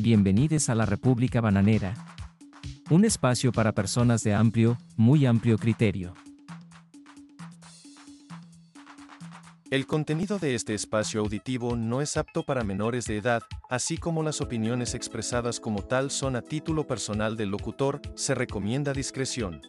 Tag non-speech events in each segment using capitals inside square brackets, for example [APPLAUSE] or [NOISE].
Bienvenidos a la República Bananera. Un espacio para personas de amplio, muy amplio criterio. El contenido de este espacio auditivo no es apto para menores de edad, así como las opiniones expresadas como tal son a título personal del locutor, se recomienda discreción.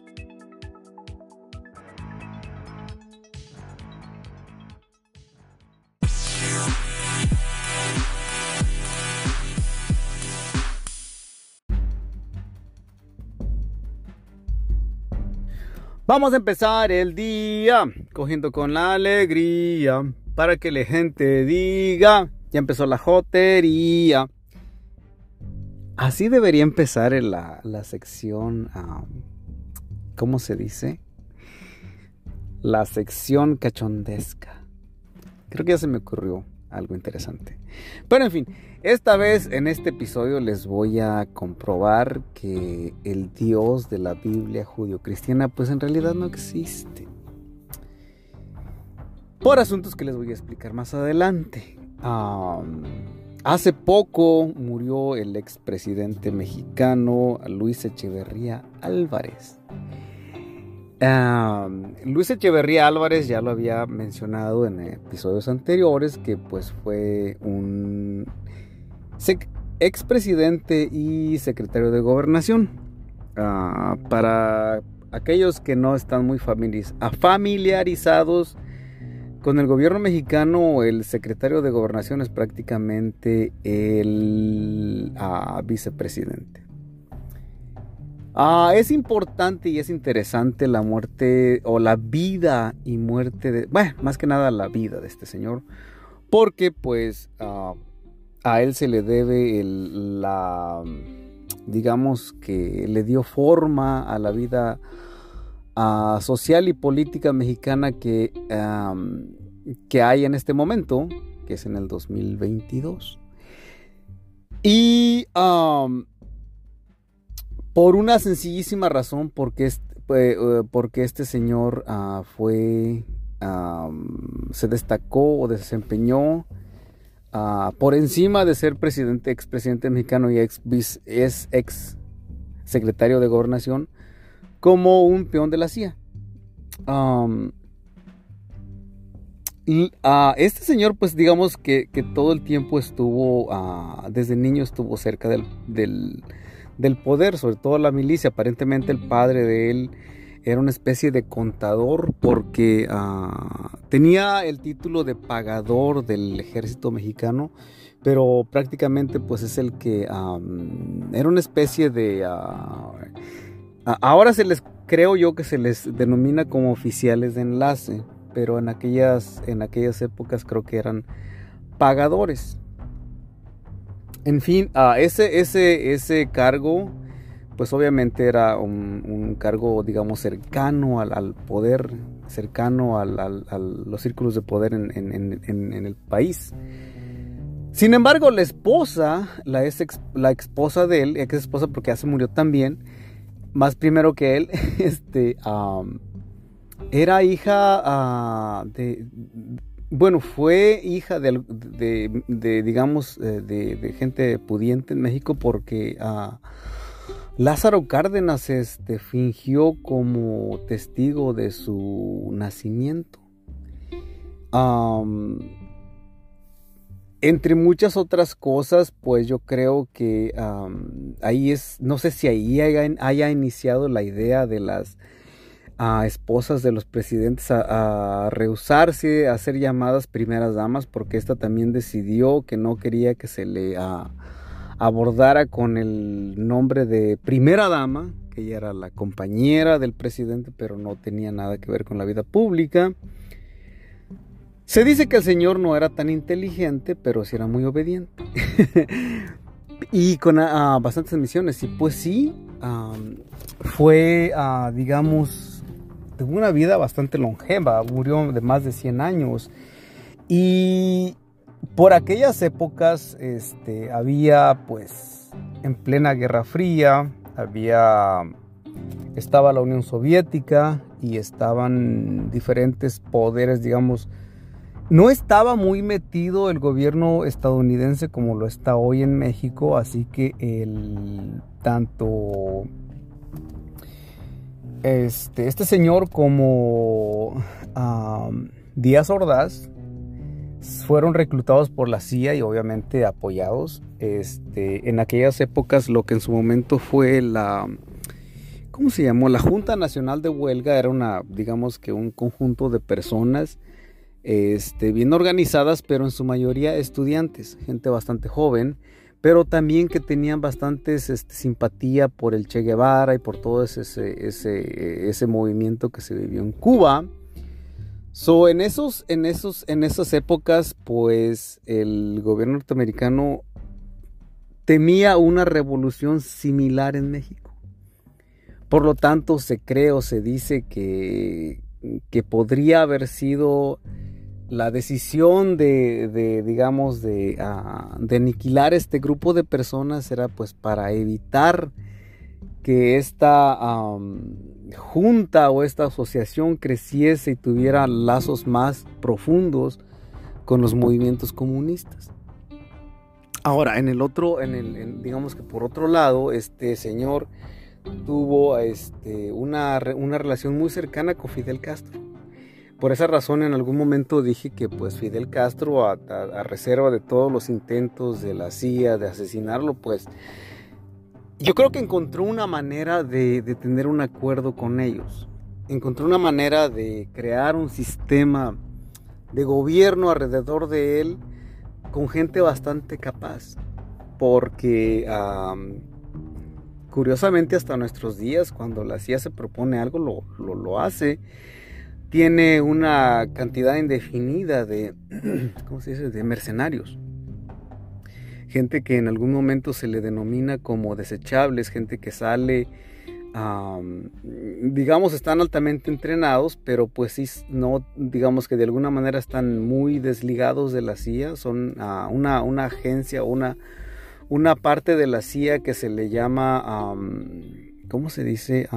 Vamos a empezar el día cogiendo con la alegría para que la gente diga, ya empezó la jotería. Así debería empezar la, la sección, ¿cómo se dice? La sección cachondesca. Creo que ya se me ocurrió algo interesante. Pero en fin, esta vez en este episodio les voy a comprobar que el Dios de la Biblia judío-cristiana pues en realidad no existe. Por asuntos que les voy a explicar más adelante. hace poco murió el expresidente mexicano Luis Echeverría Álvarez. Luis Echeverría Álvarez ya lo había mencionado en episodios anteriores que pues fue un expresidente y secretario de gobernación. Ah, para aquellos que no están muy familiarizados con el gobierno mexicano, el secretario de gobernación es prácticamente el ah, vicepresidente. Ah, es importante y es interesante la muerte o la vida y muerte de, bueno, más que nada la vida de este señor, porque pues ah, a él se le debe la, digamos que le dio forma a la vida ah, social y política mexicana que, que hay en este momento, que es en el 2022. Y por una sencillísima razón, porque este, porque este señor ah, fue, se destacó o desempeñó ah, por encima de ser presidente, expresidente mexicano y ex, es ex secretario de gobernación, como un peón de la CIA. este señor, pues digamos que, todo el tiempo estuvo, desde niño estuvo cerca del poder, sobre todo la milicia. Aparentemente el padre de él era una especie de contador porque ah, tenía el título de pagador del ejército mexicano, pero prácticamente pues es el que era una especie de... Ah, ahora se les, creo yo que se les denomina como oficiales de enlace, pero en aquellas, en aquellas épocas creo que eran pagadores. En fin, ese, ese, ese cargo, pues obviamente era un, cargo, digamos, cercano al, poder, cercano a los círculos de poder en, el país. Sin embargo, la esposa, la, ex, la esposa de él, ex esposa porque ya se murió también, más primero que él, [LAUGHS] este, era hija ah, de, bueno, fue hija de, digamos, eh, de, gente pudiente en México porque ah, Lázaro Cárdenas este, fingió como testigo de su nacimiento. entre muchas otras cosas, pues yo creo que ahí es, no sé si ahí haya iniciado la idea de las a esposas de los presidentes a, rehusarse a hacer llamadas primeras damas porque esta también decidió que no quería que se le abordara con el nombre de primera dama, que ella era la compañera del presidente, pero no tenía nada que ver con la vida pública. Se dice que el señor no era tan inteligente, pero sí era muy obediente. [LAUGHS] y con bastantes misiones. Y pues sí, fue, digamos, tuvo una vida bastante longeva, murió de más de 100 años. Y por aquellas épocas este, había pues en plena Guerra Fría, había estaba la Unión Soviética y estaban diferentes poderes, digamos, no estaba muy metido el gobierno estadounidense como lo está hoy en México, así que el tanto este, este señor como Díaz Ordaz fueron reclutados por la CIA y obviamente apoyados. Este, en aquellas épocas lo que en su momento fue la ¿cómo se llamó? La Junta Nacional de Huelga era una, digamos que un conjunto de personas este, bien organizadas, pero en su mayoría estudiantes, gente bastante joven, pero también que tenían bastante este, simpatía por el Che Guevara y por todo ese, ese, ese movimiento que se vivió en Cuba. So, en, esos, en, esos, en esas épocas, pues el gobierno norteamericano temía una revolución similar en México. Por lo tanto, se cree o se dice que, que podría haber sido la decisión de, digamos, ah, de, aniquilar este grupo de personas era pues para evitar que esta junta o esta asociación creciese y tuviera lazos más profundos con los movimientos comunistas. Ahora, en el otro, en el, digamos que por otro lado, este señor tuvo este, una, una relación muy cercana con Fidel Castro. Por esa razón en algún momento dije que pues Fidel Castro a, reserva de todos los intentos de la CIA de asesinarlo pues yo creo que encontró una manera de, tener un acuerdo con ellos. Encontró una manera de crear un sistema de gobierno alrededor de él con gente bastante capaz. Porque curiosamente hasta nuestros días, cuando la CIA se propone algo, lo, lo hace tiene una cantidad indefinida de, [CLEARS THROAT] ¿cómo se dice?, de mercenarios. Gente que en algún momento se le denomina como desechables, gente que sale, digamos, están altamente entrenados, pero pues sí, no, digamos que de alguna manera están muy desligados de la CIA, son ah, una, una, agencia, una, una parte de la CIA que se le llama, ¿cómo se dice?,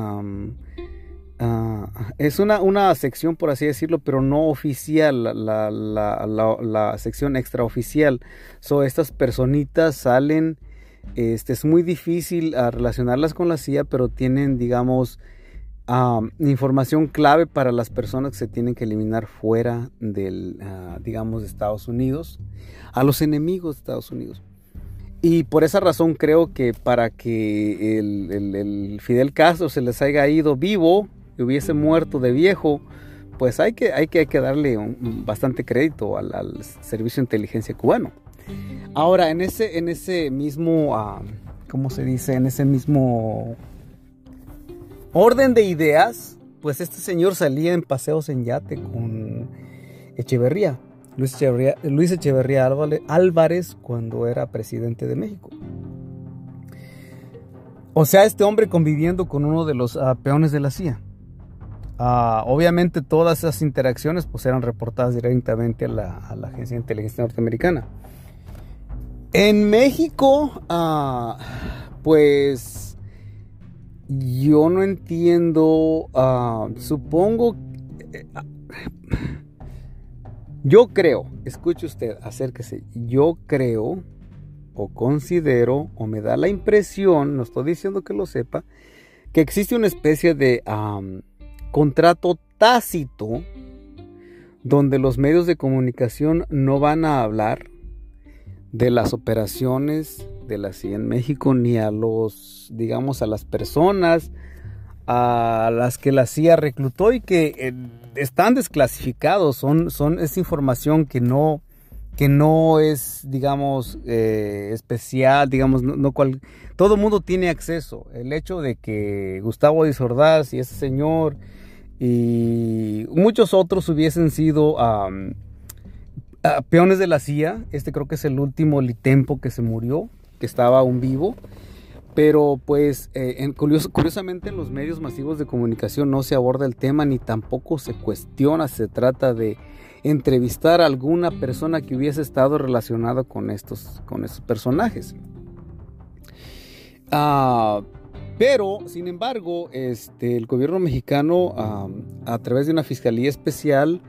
Ah, es una, una, sección, por así decirlo, pero no oficial, la, la, la, sección extraoficial. So, estas personitas salen, este, es muy difícil ah, relacionarlas con la CIA, pero tienen, digamos, ah, información clave para las personas que se tienen que eliminar fuera del, digamos, de Estados Unidos, a los enemigos de Estados Unidos. Y por esa razón creo que para que el, el Fidel Castro se les haya ido vivo, hubiese muerto de viejo, pues hay que, hay que, hay que darle bastante crédito al, servicio de inteligencia cubano. Ahora, en ese, en ese mismo, uh, ¿cómo se dice? En ese mismo orden de ideas, pues este señor salía en paseos en yate con Echeverría, Luis Echeverría, Álvarez cuando era presidente de México. O sea, este hombre conviviendo con uno de los ah, peones de la CIA. Ah, obviamente todas esas interacciones pues eran reportadas directamente a la, Agencia de Inteligencia Norteamericana. En México, ah, pues yo no entiendo, uh, supongo, eh, yo creo, escuche usted, acérquese, yo creo o considero o me da la impresión, no estoy diciendo que lo sepa, que existe una especie de contrato tácito donde los medios de comunicación no van a hablar de las operaciones de la CIA en México ni a los, digamos, a las personas a las que la CIA reclutó y que eh, están desclasificados, son, son, es información que no, que no es, digamos, eh, especial, digamos, no, cual, todo mundo tiene acceso. El hecho de que Gustavo Disordaz y ese señor y muchos otros hubiesen sido peones de la CIA. Este creo que es el último Litempo que se murió, que estaba aún vivo. Pero pues eh, curiosamente en los medios masivos de comunicación no se aborda el tema ni tampoco se cuestiona, se trata de entrevistar a alguna persona que hubiese estado relacionada con estos, con estos personajes. Ah, pero, sin embargo, este, el gobierno mexicano, a través de una fiscalía especial,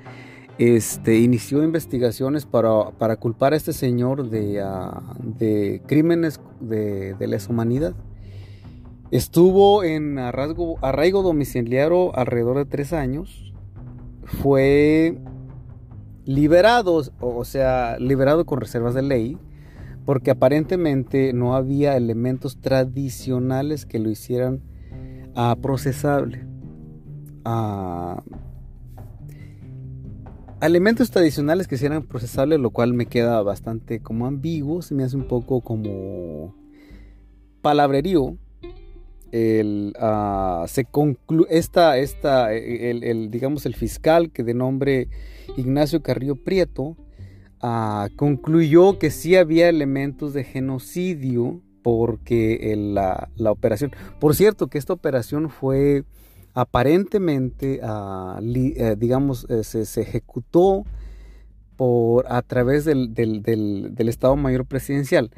este, inició investigaciones para, culpar a este señor de, ah, crímenes de, lesa humanidad. Estuvo en arraigo domiciliario alrededor de tres años. Fue liberado, o sea, liberado con reservas de ley, porque aparentemente no había elementos tradicionales que lo hicieran uh, procesable. Uh, elementos tradicionales que hicieran procesable, lo cual me queda bastante como ambiguo, se me hace un poco como palabrerío. El, uh, se esta, esta, el, digamos, el fiscal que de nombre Ignacio Carrillo Prieto uh, concluyó que sí había elementos de genocidio porque la, la, operación, por cierto que esta operación fue aparentemente, ah, eh, digamos, eh, se, ejecutó por, a través del, Estado Mayor Presidencial.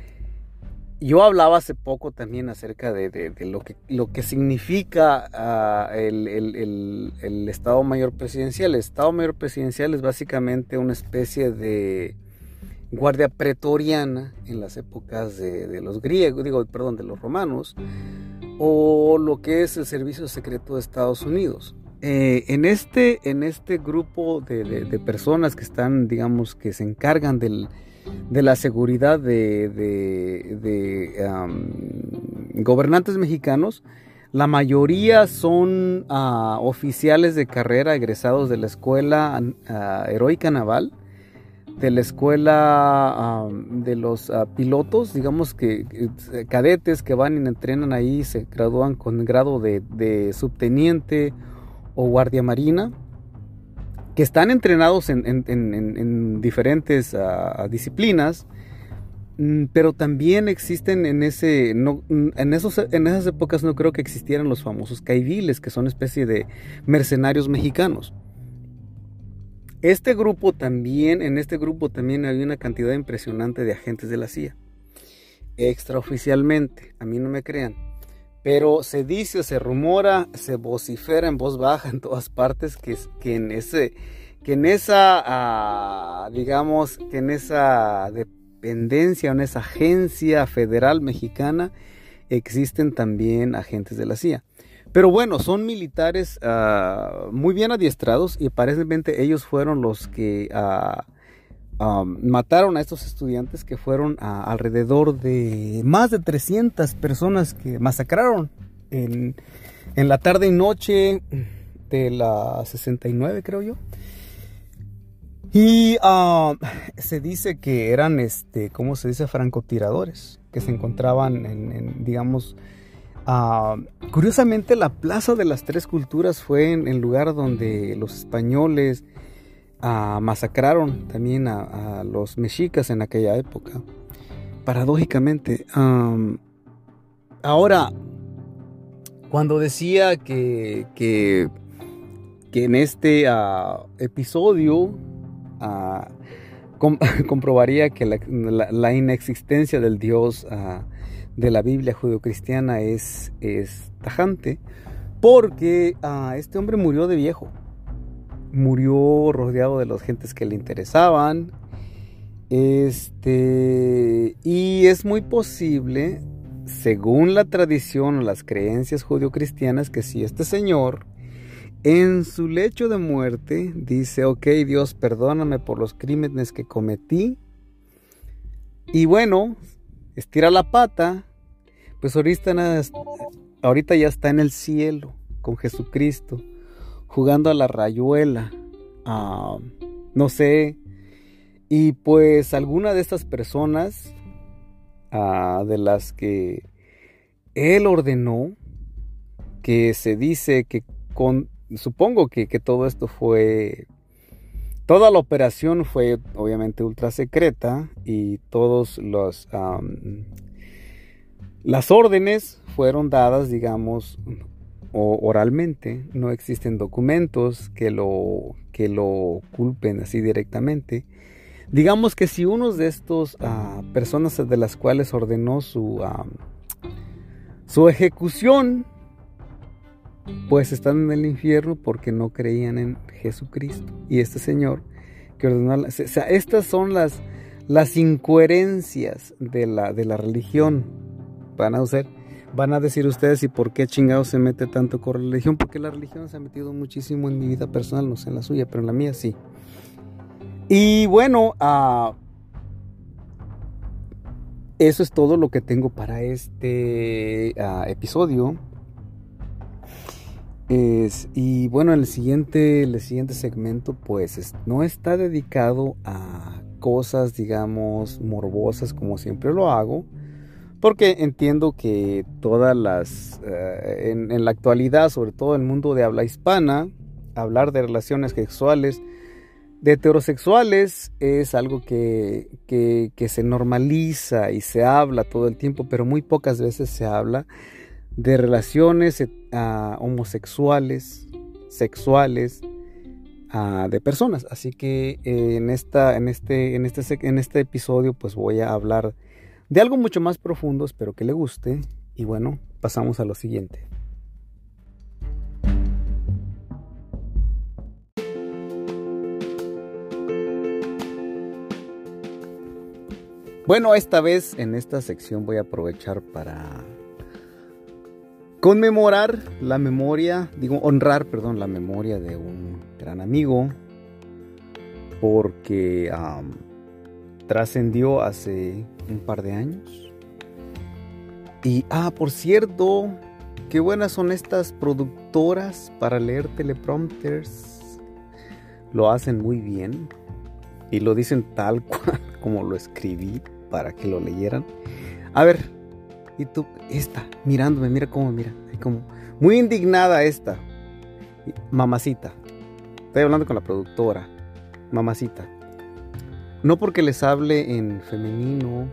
Yo hablaba hace poco también acerca de, lo, que, significa ah, el, Estado Mayor Presidencial. El Estado Mayor Presidencial es básicamente una especie de guardia pretoriana en las épocas de, los griegos, digo, perdón, de los romanos, o lo que es el Servicio Secreto de Estados Unidos. Eh, en, este, en este grupo de, personas que están, digamos, que se encargan de la seguridad de, gobernantes mexicanos, la mayoría son ah, oficiales de carrera egresados de la Escuela ah, Heroica Naval, de la escuela de los ah, pilotos, digamos que eh, cadetes que van y entrenan ahí, se gradúan con grado de, subteniente o guardia marina, que están entrenados en, diferentes ah, disciplinas, mm, pero también existen en ese, en, esos, en esas épocas no creo que existieran los famosos caiviles, que son especie de mercenarios mexicanos. Este grupo también, en este grupo también había una cantidad impresionante de agentes de la CIA. Extraoficialmente, a mí no me crean. Pero se dice, se rumora, se vocifera en voz baja en todas partes que, en ese, que en esa, ah, digamos, que en esa dependencia, en esa agencia federal mexicana, existen también agentes de la CIA. Pero bueno, son militares ah, muy bien adiestrados y aparentemente ellos fueron los que ah, ah, mataron a estos estudiantes que fueron alrededor de más de 300 personas que masacraron en, la tarde y noche de la 69 creo yo. Y se dice que eran, este, ¿cómo se dice? Francotiradores, que se encontraban en digamos, Ah, curiosamente, la Plaza de las Tres Culturas fue en el lugar donde los españoles ah, masacraron también a, los mexicas en aquella época. Paradójicamente. ahora, cuando decía que, que, en este ah, episodio [LAUGHS] comprobaría que la, inexistencia del Dios de la Biblia judeocristiana es, es tajante, porque ah, este hombre murió de viejo, murió rodeado de las gentes que le interesaban, este, y es muy posible, según la tradición o las creencias judeocristianas, que si este señor en su lecho de muerte dice, ok Dios, perdóname por los crímenes que cometí, y bueno, estira la pata, pues ahorita, ahorita ya está en el cielo con Jesucristo, jugando a la rayuela, no sé, y pues alguna de estas personas ah, de las que él ordenó, que se dice que con, supongo que, que todo esto fue Toda la operación fue obviamente ultra secreta y todos los las órdenes fueron dadas, digamos, oralmente. No existen documentos que lo que lo culpen así directamente. Digamos que si uno de estos ah, personas de las cuales ordenó su su ejecución, pues están en el infierno porque no creían en Jesucristo. Y este señor que ordenó. O estas son las, las incoherencias de la, de la religión. Van a usar, van a decir ustedes y por qué chingado se mete tanto con religión, porque la religión se ha metido muchísimo en mi vida personal, no sé en la suya, pero en la mía sí. Y bueno, uh, eso es todo lo que tengo para este uh, episodio. Y bueno, el siguiente, el siguiente segmento pues es, no está dedicado a cosas, digamos, morbosas como siempre lo hago, porque entiendo que todas las, uh, en, la actualidad, sobre todo el mundo de habla hispana, hablar de relaciones sexuales, de heterosexuales es algo que, que, se normaliza y se habla todo el tiempo, pero muy pocas veces se habla de relaciones uh, homosexuales, sexuales, uh, de personas. Así que eh, en, esta, en, este, en, este, en este episodio pues voy a hablar de algo mucho más profundo, espero que le guste. Y bueno, pasamos a lo siguiente. Bueno, esta vez en esta sección voy a aprovechar para conmemorar la memoria, digo, honrar, perdón, la memoria de un gran amigo, porque trascendió hace un par de años. Y, ah, por cierto, qué buenas son estas productoras para leer teleprompters. Lo hacen muy bien y lo dicen tal [LAUGHS] cual como lo escribí para que lo leyeran. A ver, y tú, esta, mirándome, mira cómo mira, como muy indignada esta. Mamacita, estoy hablando con la productora, mamacita. No porque les hable en femenino,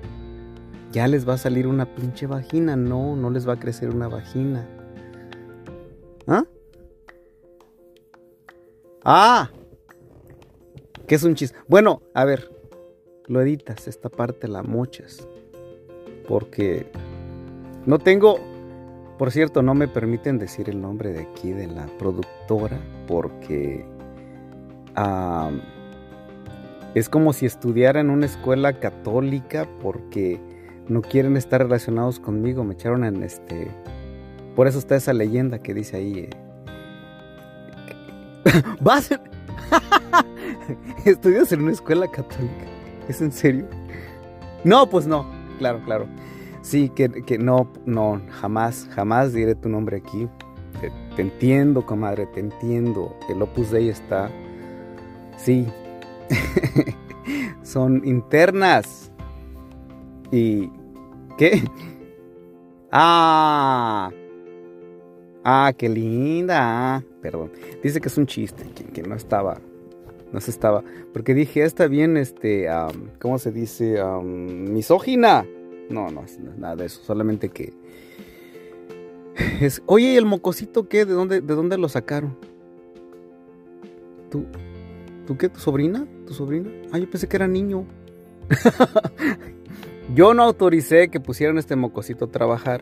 ya les va a salir una pinche vagina, no, no les va a crecer una vagina. ¿Ah? Ah, que es un chiste. Bueno, a ver, lo editas, esta parte la mochas. Porque no tengo, por cierto, no me permiten decir el nombre de aquí de la productora porque um, es como si estudiara en una escuela católica porque no quieren estar relacionados conmigo. Me echaron en este... Por eso está esa leyenda que dice ahí. Eh, [LAUGHS] ¿Vas? [LAUGHS] ¿Estudias en una escuela católica? ¿Es en serio? No, pues no. Claro, claro. Sí, que, que no, no, jamás, jamás diré tu nombre aquí. Te, te, entiendo, comadre, te entiendo. El Opus Dei está. Sí. [LAUGHS] Son internas. ¿Y qué? Ah. Ah, qué linda. Perdón. Dice que es un chiste, que, no estaba no se estaba. Porque dije, está bien, este, ¿cómo se dice? Misógina. No, no, nada de eso. Solamente que. Es, Oye, ¿y el mocosito qué? ¿De dónde, ¿De dónde lo sacaron? ¿Tú? ¿Tú qué? ¿Tu sobrina? ¿Tu sobrina? Ah, yo pensé que era niño. [LAUGHS] yo no autoricé que pusieran este mocosito a trabajar.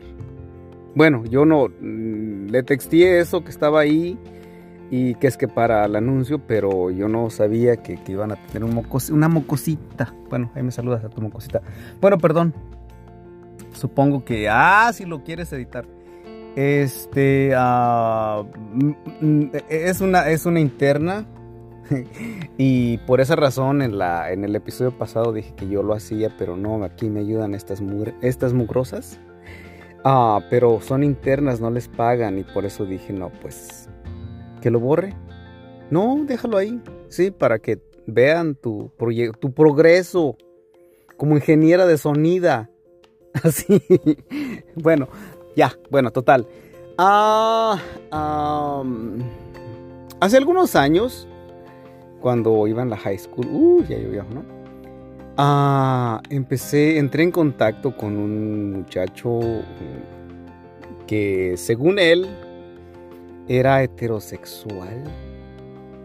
Bueno, yo no mm, le texté eso que estaba ahí y que es que para el anuncio, pero yo no sabía que, iban a tener un mocos, una mocosita. Bueno, ahí me saludas a tu mocosita. Bueno, perdón. Supongo que, ah, si lo quieres editar. Este, uh, es, una, es una interna. [LAUGHS] y por esa razón en, la, en el episodio pasado dije que yo lo hacía, pero no, aquí me ayudan estas, mugre, estas mugrosas. Ah, pero son internas, no les pagan y por eso dije, no, pues que lo borre. No, déjalo ahí. Sí, para que vean tu, tu progreso como ingeniera de sonida. [LAUGHS] Así. bueno, ya, bueno, total. Ah, hace algunos años, cuando iba en la high school, uh, ya llovió, ¿no? Ah, empecé, entré en contacto con un muchacho que según él era heterosexual.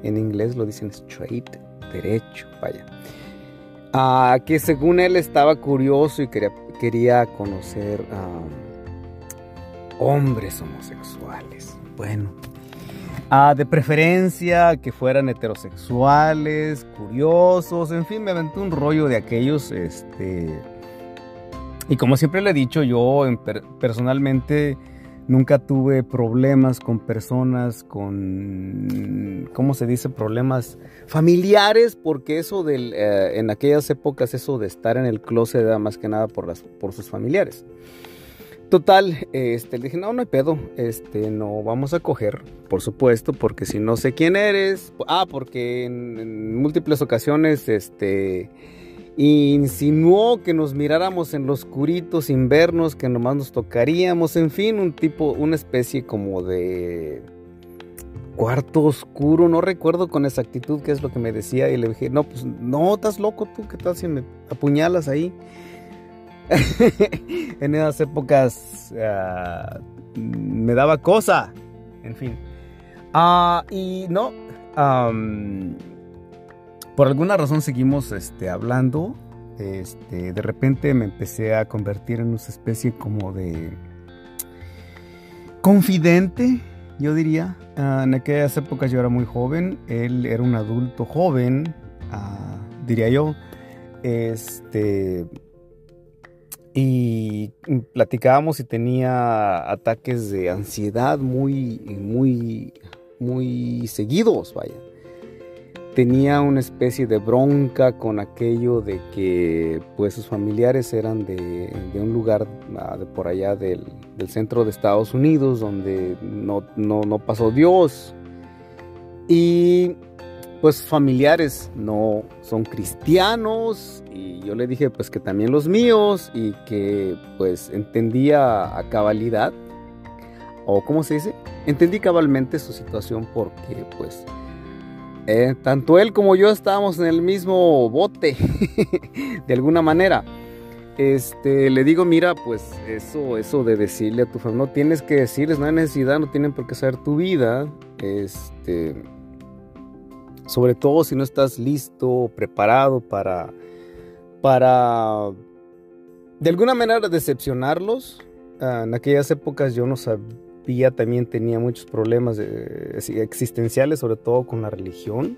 En inglés lo dicen straight, derecho, vaya. Ah, que según él estaba curioso y quería, conocer a hombres homosexuales. Bueno, Ah, de preferencia que fueran heterosexuales, curiosos, en fin, me aventé un rollo de aquellos, este... Y como siempre le he dicho, yo personalmente nunca tuve problemas con personas, con, ¿cómo se dice? Problemas familiares, porque eso del, eh, en aquellas épocas, eso de estar en el closet era más que nada por, las, por sus familiares. Total, este, le dije, no, no hay pedo, este, no vamos a coger, por supuesto, porque si no sé quién eres, ah, porque en, múltiples ocasiones, este, insinuó que nos miráramos en los oscurito sin vernos, que nomás nos tocaríamos, en fin, un tipo, una especie como de cuarto oscuro, no recuerdo con exactitud qué es lo que me decía, y le dije, no, pues, no, estás loco tú, ¿qué tal si me apuñalas ahí? [LAUGHS] en esas épocas ah, me daba cosa. En fin. Ah, y no. por alguna razón seguimos este, hablando. Este, de repente me empecé a convertir en una especie como de confidente, yo diría. Ah, en aquellas épocas yo era muy joven, él era un adulto joven, diría yo. Este, y platicábamos y tenía ataques de ansiedad muy, muy, muy seguidos, vaya. Tenía una especie de bronca con aquello de que pues sus familiares eran de, un lugar ah, de por allá del, centro de Estados Unidos donde no, no, no pasó Dios. Y pues familiares no son cristianos y yo le dije pues que también los míos y que pues entendía a cabalidad o cómo se dice entendí cabalmente su situación porque pues eh, tanto él como yo estábamos en el mismo bote [LAUGHS] de alguna manera. Este le digo mira pues eso eso de decirle a tu familia no tienes que decirles no hay necesidad no tienen por qué saber tu vida este sobre todo si no estás listo o preparado para, para de alguna manera decepcionarlos. Ah, en aquellas épocas yo no sabía, también tenía muchos problemas existenciales, sobre todo con la religión.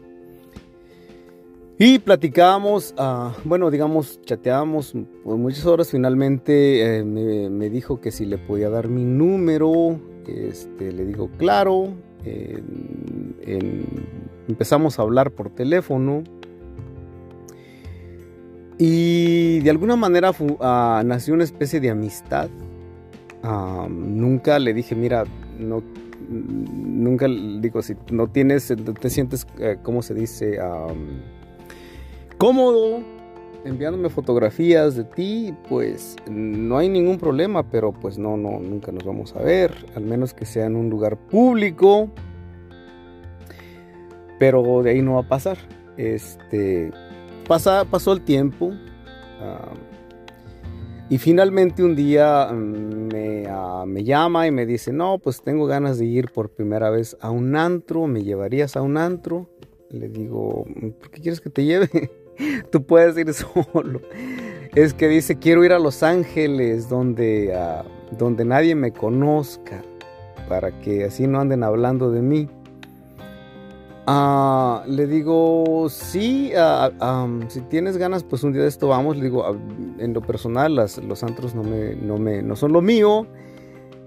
Y platicábamos, ah, bueno, digamos, chateábamos por muchas horas. Finalmente eh, me, dijo que si le podía dar mi número. Este, le digo, claro. en, empezamos a hablar por teléfono y de alguna manera ah, nació una especie de amistad. nunca le dije, mira, no, nunca digo, si no tienes, te sientes, eh, ¿cómo se dice? cómodo enviándome fotografías de ti, pues no hay ningún problema, pero pues no, no, nunca nos vamos a ver, al menos que sea en un lugar público pero de ahí no va a pasar. Este, pasa, pasó el tiempo ah, y finalmente un día mm, me, ah, me, llama y me dice, no, pues tengo ganas de ir por primera vez a un antro, ¿me llevarías a un antro? Le digo, ¿por qué quieres que te lleve? [LAUGHS] Tú puedes ir [LAUGHS] solo. Es que dice, quiero ir a Los Ángeles, donde, ah, donde nadie me conozca, para que así no anden hablando de mí. Ah, le digo, sí, ah, si tienes ganas, pues un día de esto vamos. Le digo, ah, en lo personal, los antros no, me, no, me, no son lo mío.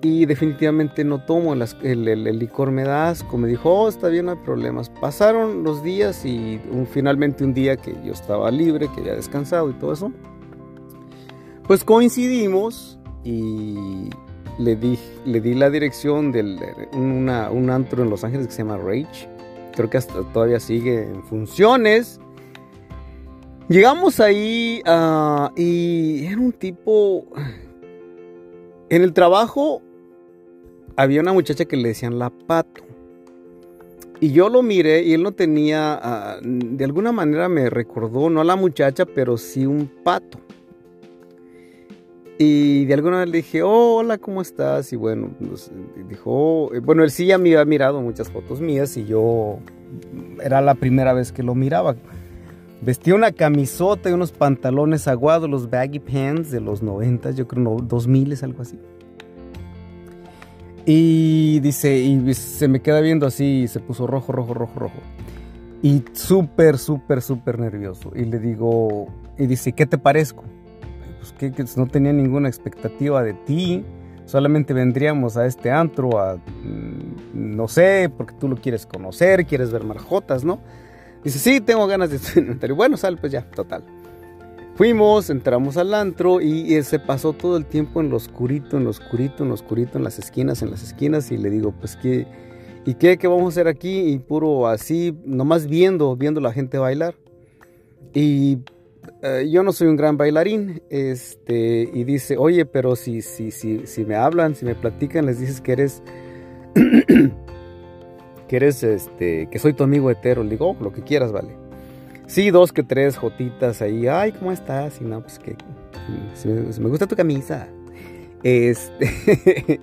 Y definitivamente no tomo el, licor, me da asco. Me dijo, oh, está bien, no hay problemas. Pasaron los días y finalmente un día que yo estaba libre, que había descansado y todo eso. Pues coincidimos y le di, le di la dirección de un antro en Los Ángeles que se llama Rage creo que hasta todavía sigue en funciones. Llegamos ahí ah, y era un tipo... En el trabajo había una muchacha que le decían la pato. Y yo lo miré y él no tenía, ah, de alguna manera me recordó, no a la muchacha, pero sí un pato. Y de alguna vez le dije, hola, ¿cómo estás? Y bueno, pues, dijo, bueno, él sí ya me había mirado muchas fotos mías y yo era la primera vez que lo miraba. Vestía una camisota y unos pantalones aguados, los baggy pants de los 90, yo creo, no, 2000 es algo así. Y dice, y se me queda viendo así, y se puso rojo, rojo, rojo, rojo. Y súper, súper, súper nervioso. Y le digo, y dice, ¿qué te parezco? Pues que, no tenía ninguna expectativa de ti. Solamente vendríamos a este antro mm, no sé, porque tú lo quieres conocer, quieres ver marjotas, ¿no? Dice, sí, tengo ganas de estudiar. Bueno, sal, pues ya, total. Fuimos, entramos al antro y, se pasó todo el tiempo en lo oscurito, en lo oscurito, en lo oscurito, en las esquinas, en las esquinas. Y le digo, pues, ¿qué? ¿Y qué, qué vamos a hacer aquí? Y puro así, nomás viendo, viendo la gente bailar. Y eh, yo no soy un gran bailarín, este, y dice, oye, pero si, si, si, si me hablan, si me platican, les dices que eres, [CLEARS THROAT] que eres, este, que soy tu amigo hetero. Le digo, oh, lo que quieras, vale. Sí, dos que tres jotitas ahí. Ay, ¿cómo estás? Y no, pues que. Si me, gusta tu camisa. Este.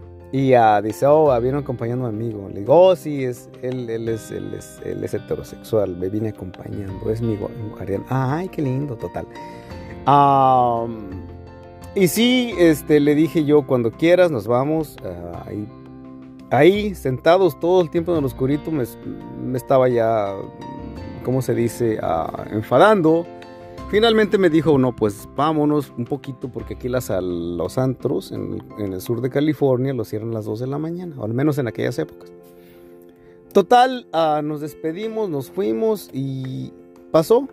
[LAUGHS] y ya dice, oh, viene acompañando a un amigo. Le digo, oh, sí, es, él, él, es, él, es, él es heterosexual. Me viene acompañando. Es mi mujer. Ay, qué lindo, total. y sí, este, le dije yo, cuando quieras, nos vamos. Ah, ahí, sentados todo el tiempo en el oscurito, me, me estaba ya ¿cómo se dice?, ah, enfadando. Finalmente me dijo, no, pues vámonos un poquito porque aquí las, los antros en, el sur de California los cierran a las 2 de la mañana, o al menos en aquellas épocas. Total, ah, nos despedimos, nos fuimos y pasó.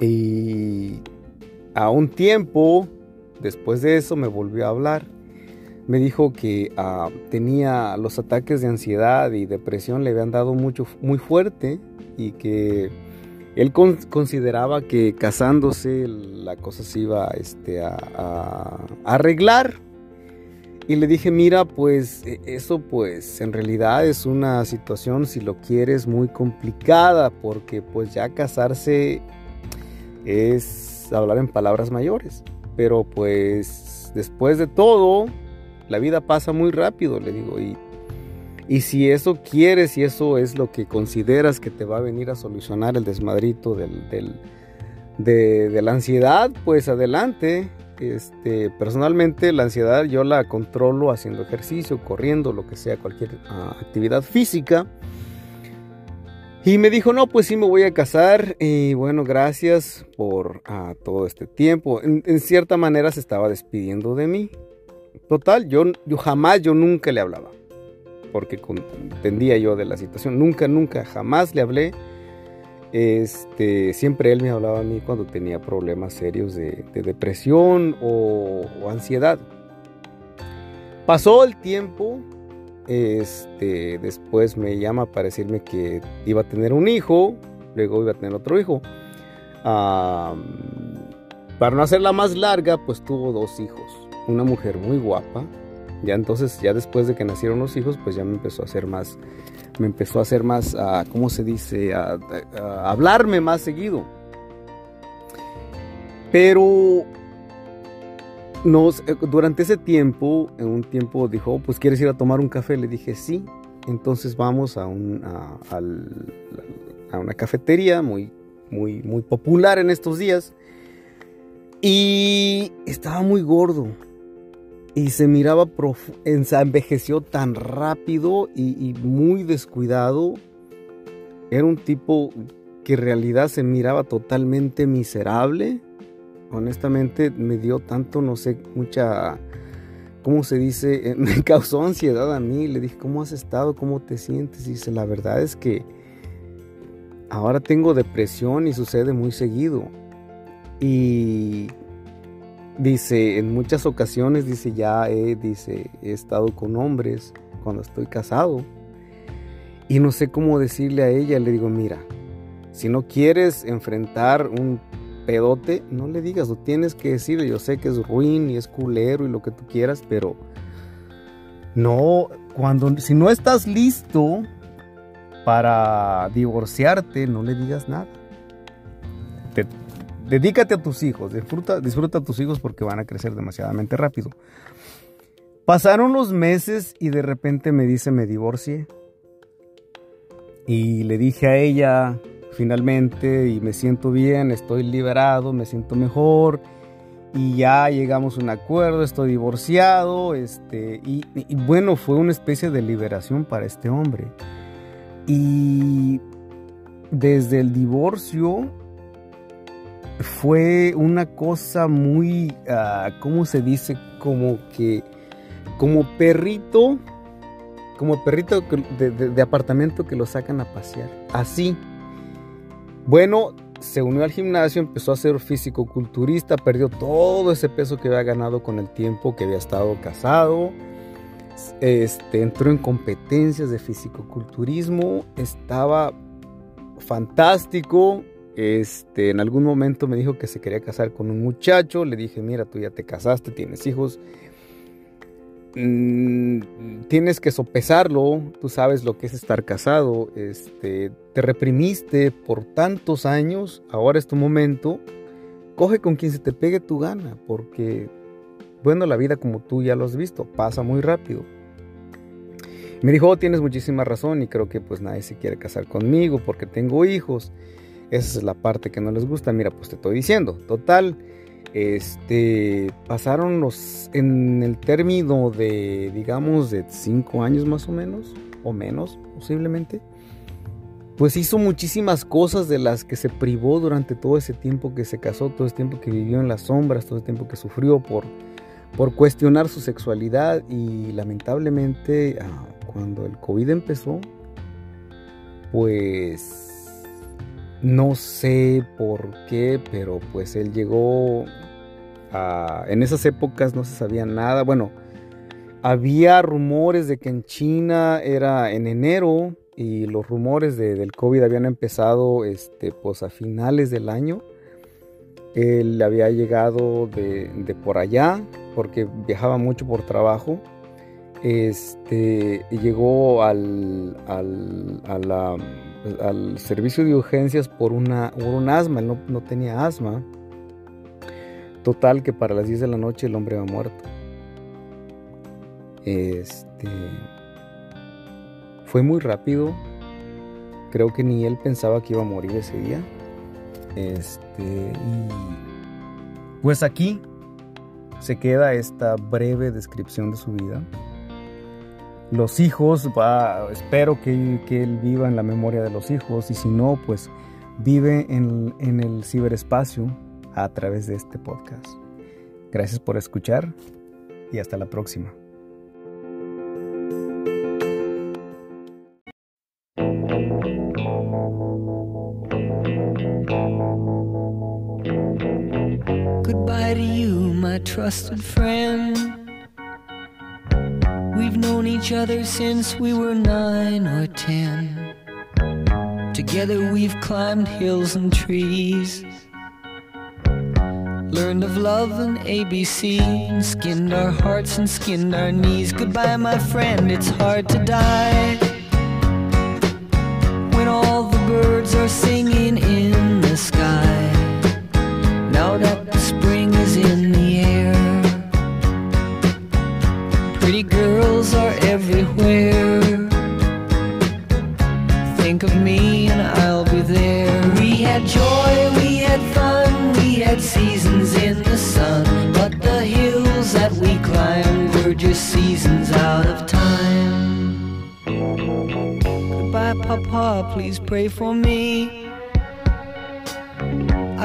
Y a un tiempo, después de eso, me volvió a hablar. Me dijo que ah, tenía los ataques de ansiedad y depresión, le habían dado mucho, muy fuerte y que él consideraba que casándose la cosa se iba este, a, arreglar. Y le dije, mira, pues e, eso pues en realidad es una situación, si lo quieres, muy complicada, porque pues ya casarse es hablar en palabras mayores. Pero pues después de todo, la vida pasa muy rápido, le digo, y y si eso quieres y eso es lo que consideras que te va a venir a solucionar el desmadrito del, de, la ansiedad, pues adelante. Este, personalmente la ansiedad yo la controlo haciendo ejercicio, corriendo, lo que sea, cualquier ah, actividad física. Y me dijo, no, pues sí me voy a casar y bueno, gracias por ah, todo este tiempo. En, en, cierta manera se estaba despidiendo de mí. Total, yo, yo jamás, yo nunca le hablaba porque entendía yo de la situación. Nunca, nunca, jamás le hablé. Este, siempre él me hablaba a mí cuando tenía problemas serios de, depresión o, ansiedad. Pasó el tiempo, este, después me llama para decirme que iba a tener un hijo, luego iba a tener otro hijo. para no hacerla más larga, pues tuvo dos hijos. Una mujer muy guapa, ya entonces, ya después de que nacieron los hijos, pues ya me empezó a hacer más, me empezó a hacer más, uh, ¿cómo se dice? A, hablarme más seguido. Pero nos, eh, durante ese tiempo, en un tiempo dijo, oh, pues quieres ir a tomar un café. Le dije, sí. Entonces vamos a, un, a una cafetería muy, muy, muy popular en estos días. Y estaba muy gordo y se miraba, envejeció tan rápido y, muy descuidado. Era un tipo que en realidad se miraba totalmente miserable. Honestamente me dio tanto, no sé, mucha, ¿cómo se dice? [LAUGHS] Me causó ansiedad a mí. Le dije, ¿cómo has estado? ¿Cómo te sientes? Y dice, la verdad es que ahora tengo depresión y sucede muy seguido. Y Dice, en muchas ocasiones, dice, ya he, dice, he estado con hombres cuando estoy casado. Y no sé cómo decirle a ella, le digo, mira, si no quieres enfrentar un pedote, no le digas, lo tienes que decirle. Yo sé que es ruin y es culero y lo que tú quieras, pero no, cuando, si no estás listo para divorciarte, no le digas nada. Te, Dedícate a tus hijos, disfruta, disfruta a tus hijos porque van a crecer demasiadamente rápido. Pasaron los meses y de repente me dice me divorcié. Y le dije a ella finalmente y me siento bien, estoy liberado, me siento mejor. y ya llegamos a un acuerdo, estoy divorciado, este, y, bueno, fue una especie de liberación para este hombre. Y desde el divorcio fue una cosa muy, uh, ¿cómo se dice? Como que, como perrito, como perrito de apartamento que lo sacan a pasear. Así. Bueno, se unió al gimnasio, empezó a ser físico-culturista, perdió todo ese peso que había ganado con el tiempo que había estado casado. Este, entró en competencias de físico-culturismo, estaba fantástico. Este, en algún momento me dijo que se quería casar con un muchacho. Le dije, mira, tú ya te casaste, tienes hijos. Mm, tienes que sopesarlo, tú sabes lo que es estar casado, este, te reprimiste por tantos años, ahora es tu momento, coge con quien se te pegue tu gana, porque, bueno, la vida como tú ya lo has visto, pasa muy rápido. Me dijo, oh, tienes muchísima razón y creo que pues nadie se quiere casar conmigo porque tengo hijos. Esa es la parte que no les gusta. Mira, pues te estoy diciendo. Total, este, pasaron los, en el término de, digamos, de cinco años más o menos, o menos posiblemente, pues hizo muchísimas cosas de las que se privó durante todo ese tiempo que se casó, todo ese tiempo que vivió en las sombras, todo el tiempo que sufrió por, por cuestionar su sexualidad y lamentablemente ah, cuando el COVID empezó, pues no sé por qué, pero pues él llegó en esas épocas no se sabía nada. Bueno, había rumores de que en China era en enero y los rumores del COVID habían empezado este, pues a finales del año. Él había llegado de, por allá porque viajaba mucho por trabajo. Este, llegó al, al, al servicio de urgencias por, una, por un asma, él no, no tenía asma Total que para las 10 de la noche el hombre va muerto. Este fue muy rápido. Creo que ni él pensaba que iba a morir ese día. Este y pues aquí se queda esta breve descripción de su vida. Los hijos, espero que, él viva en la memoria de los hijos y si no, pues vive en, en el ciberespacio a través de este podcast. Gracias por escuchar y hasta la próxima. Goodbye to you, my trusted friend. We've known each other since we were nine or ten. Together we've climbed hills and trees. Learned of love and ABC, and skinned our hearts and skinned our knees. Goodbye, my friend, it's hard to die.